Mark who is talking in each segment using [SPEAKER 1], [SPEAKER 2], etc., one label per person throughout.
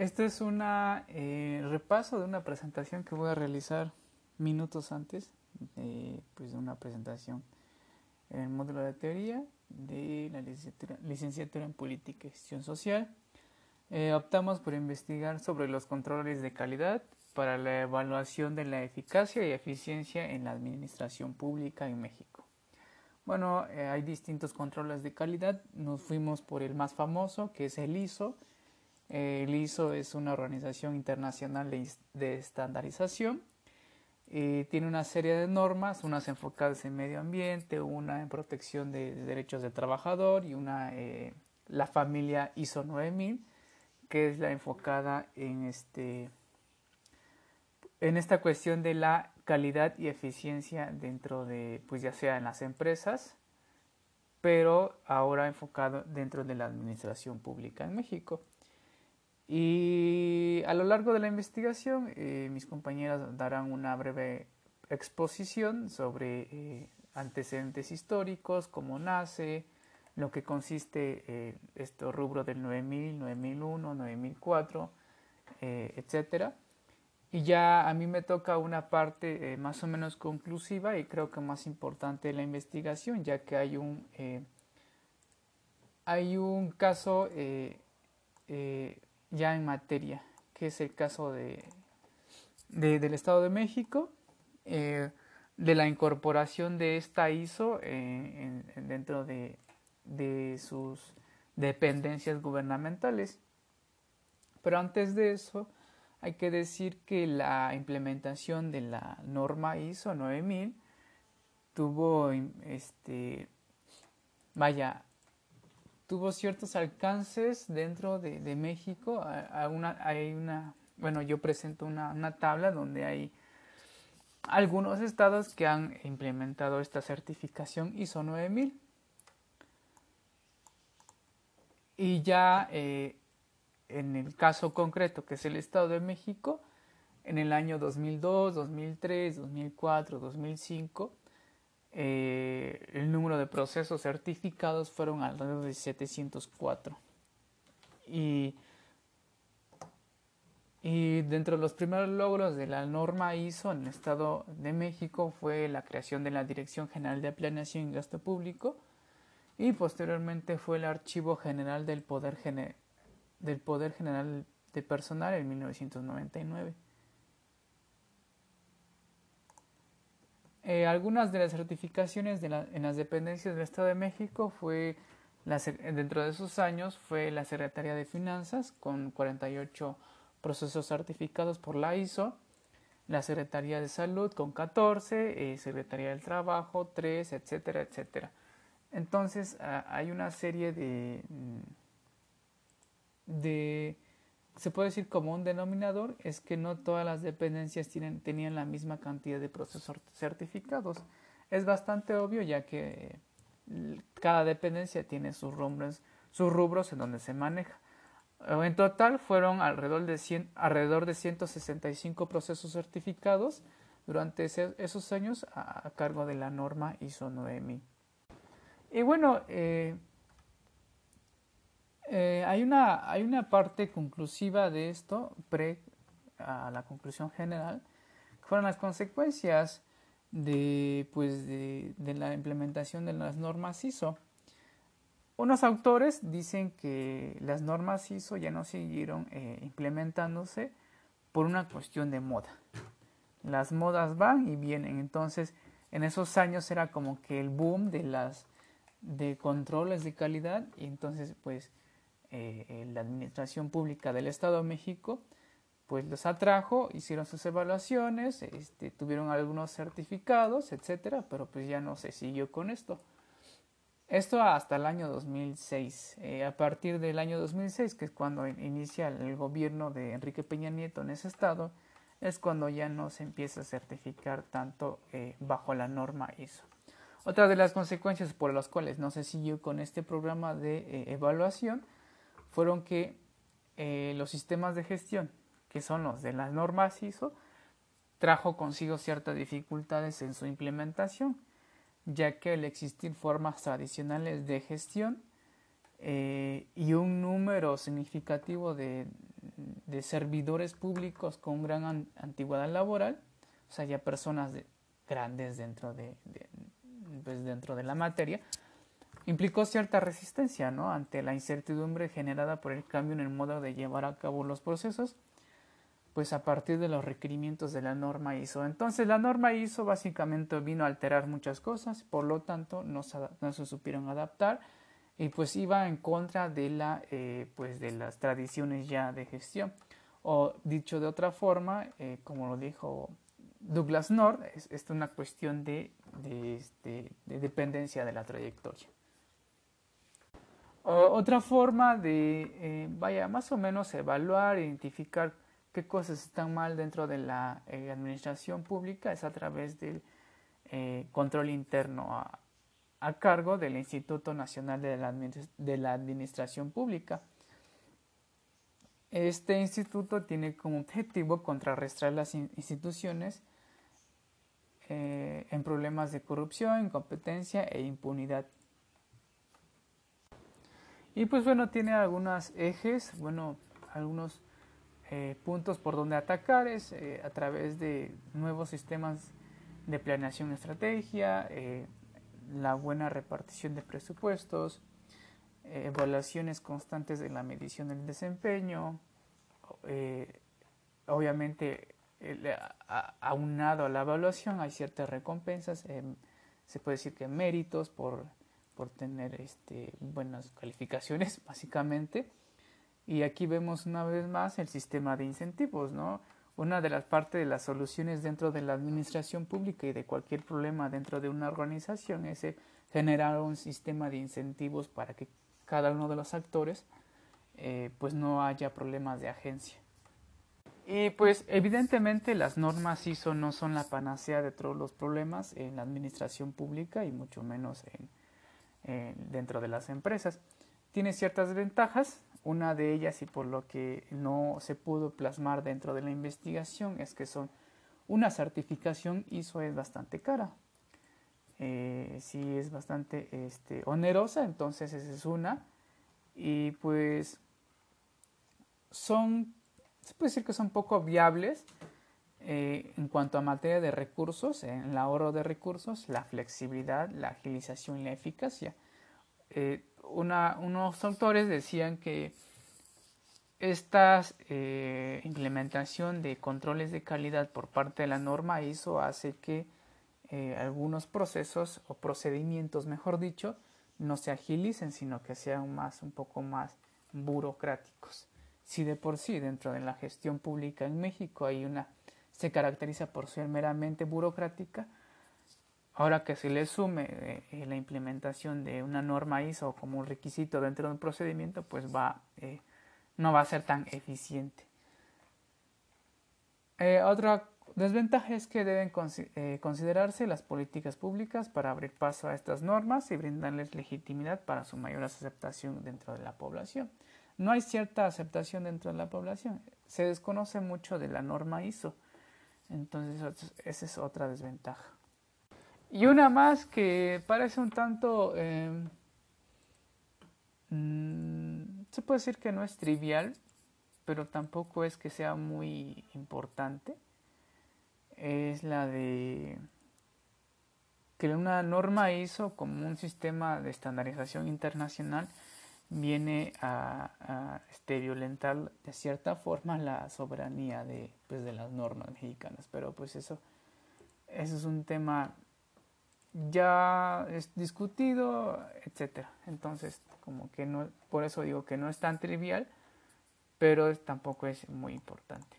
[SPEAKER 1] Este es un eh, repaso de una presentación que voy a realizar minutos antes de, pues, de una presentación en el módulo de teoría de la licenciatura, en política y gestión social. Eh, optamos por investigar sobre los controles de calidad para la evaluación de la eficacia y eficiencia en la administración pública en México. Bueno, eh, hay distintos controles de calidad. Nos fuimos por el más famoso, que es el ISO. Eh, el ISO es una organización internacional de, estandarización. y tiene una serie de normas, unas enfocadas en medio ambiente, una en protección de, derechos del trabajador y una, eh, la familia ISO 9000, que es la enfocada en este en esta cuestión de la calidad y eficiencia dentro de, pues ya sea en las empresas, pero ahora enfocado dentro de la administración pública en México. Y a lo largo de la investigación, eh, mis compañeras darán una breve exposición sobre eh, antecedentes históricos, cómo nace, lo que consiste eh, este rubro del 9000, 9001, 9004, eh, etcétera. Y ya a mí me toca una parte eh, más o menos conclusiva y creo que más importante de la investigación, ya que hay un, hay un caso ya en materia, que es el caso de, del Estado de México, de la incorporación de esta ISO dentro de, de sus dependencias gubernamentales. Pero antes de eso, hay que decir que la implementación de la norma ISO 9000 tuvo este vaya tuvo ciertos alcances dentro de, México. Hay una bueno yo presento una, tabla donde hay algunos estados que han implementado esta certificación ISO 9000 y ya eh, en el caso concreto, que es el Estado de México, en el año 2002, 2003, 2004, 2005, el número de procesos certificados fueron alrededor de 704. Y, y dentro de los primeros logros de la norma ISO en el Estado de México fue la creación de la Dirección General de Planeación y Gasto Público y posteriormente fue el Archivo General del Poder del Poder General de Personal en 1999. Eh, algunas de las certificaciones en las dependencias del Estado de México fue dentro de esos años fue la Secretaría de Finanzas con 48 procesos certificados por la ISO, la Secretaría de Salud con 14, eh, Secretaría del Trabajo 3, etcétera, etcétera. Entonces ah, hay una serie de mm, de, se puede decir como un denominador, es que no todas las dependencias tienen, tenían la misma cantidad de procesos certificados. Es bastante obvio ya que cada dependencia tiene sus rubros, sus rubros en donde se maneja. En total fueron alrededor de, 100, alrededor de 165 procesos certificados durante esos años a, cargo de la norma ISO 9000. Y bueno, eh, eh, hay, una, hay una parte conclusiva de esto, pre a la conclusión general, que fueron las consecuencias de, pues, de, la implementación de las normas ISO. Unos autores dicen que las normas ISO ya no siguieron eh, implementándose por una cuestión de moda. Las modas van y vienen, entonces en esos años era como que el boom de las de controles de calidad y entonces pues eh, la Administración Pública del Estado de México, pues los atrajo, hicieron sus evaluaciones, este, tuvieron algunos certificados, etcétera, pero pues ya no se siguió con esto. Esto hasta el año 2006. Eh, a partir del año 2006, que es cuando inicia el gobierno de Enrique Peña Nieto en ese estado, es cuando ya no se empieza a certificar tanto eh, bajo la norma ISO. Otra de las consecuencias por las cuales no se siguió con este programa de evaluación fueron que eh, los sistemas de gestión, que son los de las normas ISO, trajo consigo ciertas dificultades en su implementación, ya que al existir formas tradicionales de gestión eh, y un número significativo de, servidores públicos con gran antigüedad laboral, o sea, ya personas grandes dentro de, pues dentro de la materia, implicó cierta resistencia ¿no? ante la incertidumbre generada por el cambio en el modo de llevar a cabo los procesos, pues a partir de los requerimientos de la norma ISO. Entonces la norma ISO básicamente vino a alterar muchas cosas, por lo tanto no se, supieron adaptar y pues iba en contra de, la, eh, pues de las tradiciones ya de gestión. O dicho de otra forma, eh, como lo dijo Douglas North, es, es una cuestión de, este, de, dependencia de la trayectoria. Otra forma de, eh, vaya, más o menos evaluar, identificar qué cosas están mal dentro de la administración pública es a través del control interno a, cargo del Instituto Nacional de la, Administración Pública. Este instituto tiene como objetivo contrarrestar las instituciones eh, en problemas de corrupción, incompetencia e impunidad. Y pues bueno, tiene algunos ejes, bueno, algunos eh, puntos por donde atacar es eh, a través de nuevos sistemas de planeación estrategia, la buena repartición de presupuestos, eh, evaluaciones constantes de la medición del desempeño, eh, obviamente aunado a la evaluación hay ciertas recompensas, se puede decir que méritos por, por tener este, buenas calificaciones básicamente. Y aquí vemos una vez más el sistema de incentivos, ¿no? Una de las partes de las soluciones dentro de la administración pública y de cualquier problema dentro de una organización es eh, generar un sistema de incentivos para que cada uno de los actores eh, pues no haya problemas de agencia. Y pues evidentemente las normas ISO no son la panacea de todos los problemas en la administración pública y mucho menos en, dentro de las empresas. Tiene ciertas ventajas, una de ellas y por lo que no se pudo plasmar dentro de la investigación es que son una certificación ISO es bastante cara. Eh, sí es bastante este, onerosa, entonces esa es una. Y pues son, se puede decir que son poco viables eh, en cuanto a materia de recursos, en el ahorro de recursos, la flexibilidad, la agilización y la eficacia. Eh, unos autores decían que esta eh, implementación de controles de calidad por parte de la norma ISO hace que eh, algunos procesos o procedimientos, mejor dicho, no se agilicen, sino que sean más, un poco más burocráticos. Si de por sí dentro de la gestión pública en México hay una, se caracteriza por ser meramente burocrática, Ahora que se le sume eh, la implementación de una norma ISO como un requisito dentro de un procedimiento, pues va, eh, no va a ser tan eficiente. Eh, otra desventaja es que deben considerarse las políticas públicas para abrir paso a estas normas y brindarles legitimidad para su mayor aceptación dentro de la población. No hay cierta aceptación dentro de la población. Se desconoce mucho de la norma ISO. Entonces, esa es otra desventaja. Y una más que parece un tanto... Em, mm, se puede decir que no es trivial, pero tampoco es que sea muy importante. Es la de que una norma ISO como un sistema de estandarización internacional viene a, este, violentar de cierta forma la soberanía de, pues, de las normas mexicanas. Pero pues eso, eso es un tema ya discutido, etcétera. Entonces, como que no, por eso digo que no es tan trivial, pero tampoco es muy importante.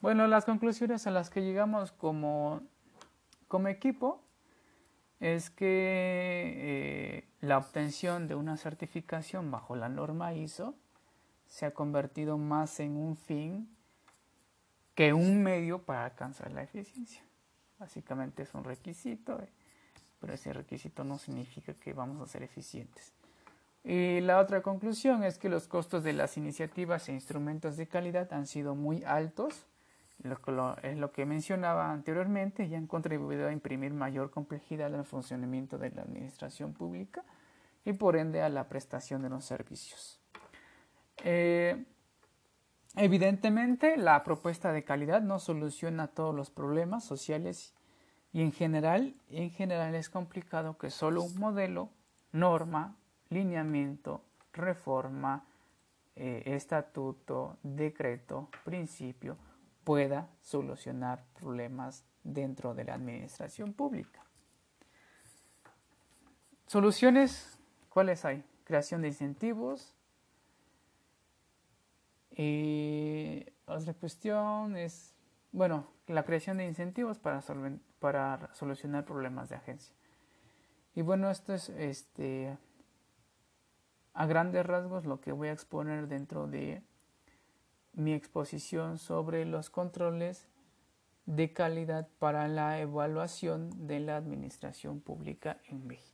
[SPEAKER 1] Bueno, las conclusiones a las que llegamos como, como equipo es que eh, la obtención de una certificación bajo la norma ISO se ha convertido más en un fin que un medio para alcanzar la eficiencia. Básicamente es un requisito pero ese requisito no significa que vamos a ser eficientes. Y la otra conclusión es que los costos de las iniciativas e instrumentos de calidad han sido muy altos, es lo que mencionaba anteriormente, y han contribuido a imprimir mayor complejidad al funcionamiento de la administración pública y por ende a la prestación de los servicios. Eh, Evidentemente, la propuesta de calidad no soluciona todos los problemas sociales y en general, en general es complicado que solo un modelo, norma, lineamiento, reforma, eh, estatuto, decreto, principio pueda solucionar problemas dentro de la administración pública. Soluciones, ¿cuáles hay? Creación de incentivos. Y otra cuestión es, bueno, la creación de incentivos para, para solucionar problemas de agencia. Y bueno, esto es este, a grandes rasgos lo que voy a exponer dentro de mi exposición sobre los controles de calidad para la evaluación de la administración pública en México.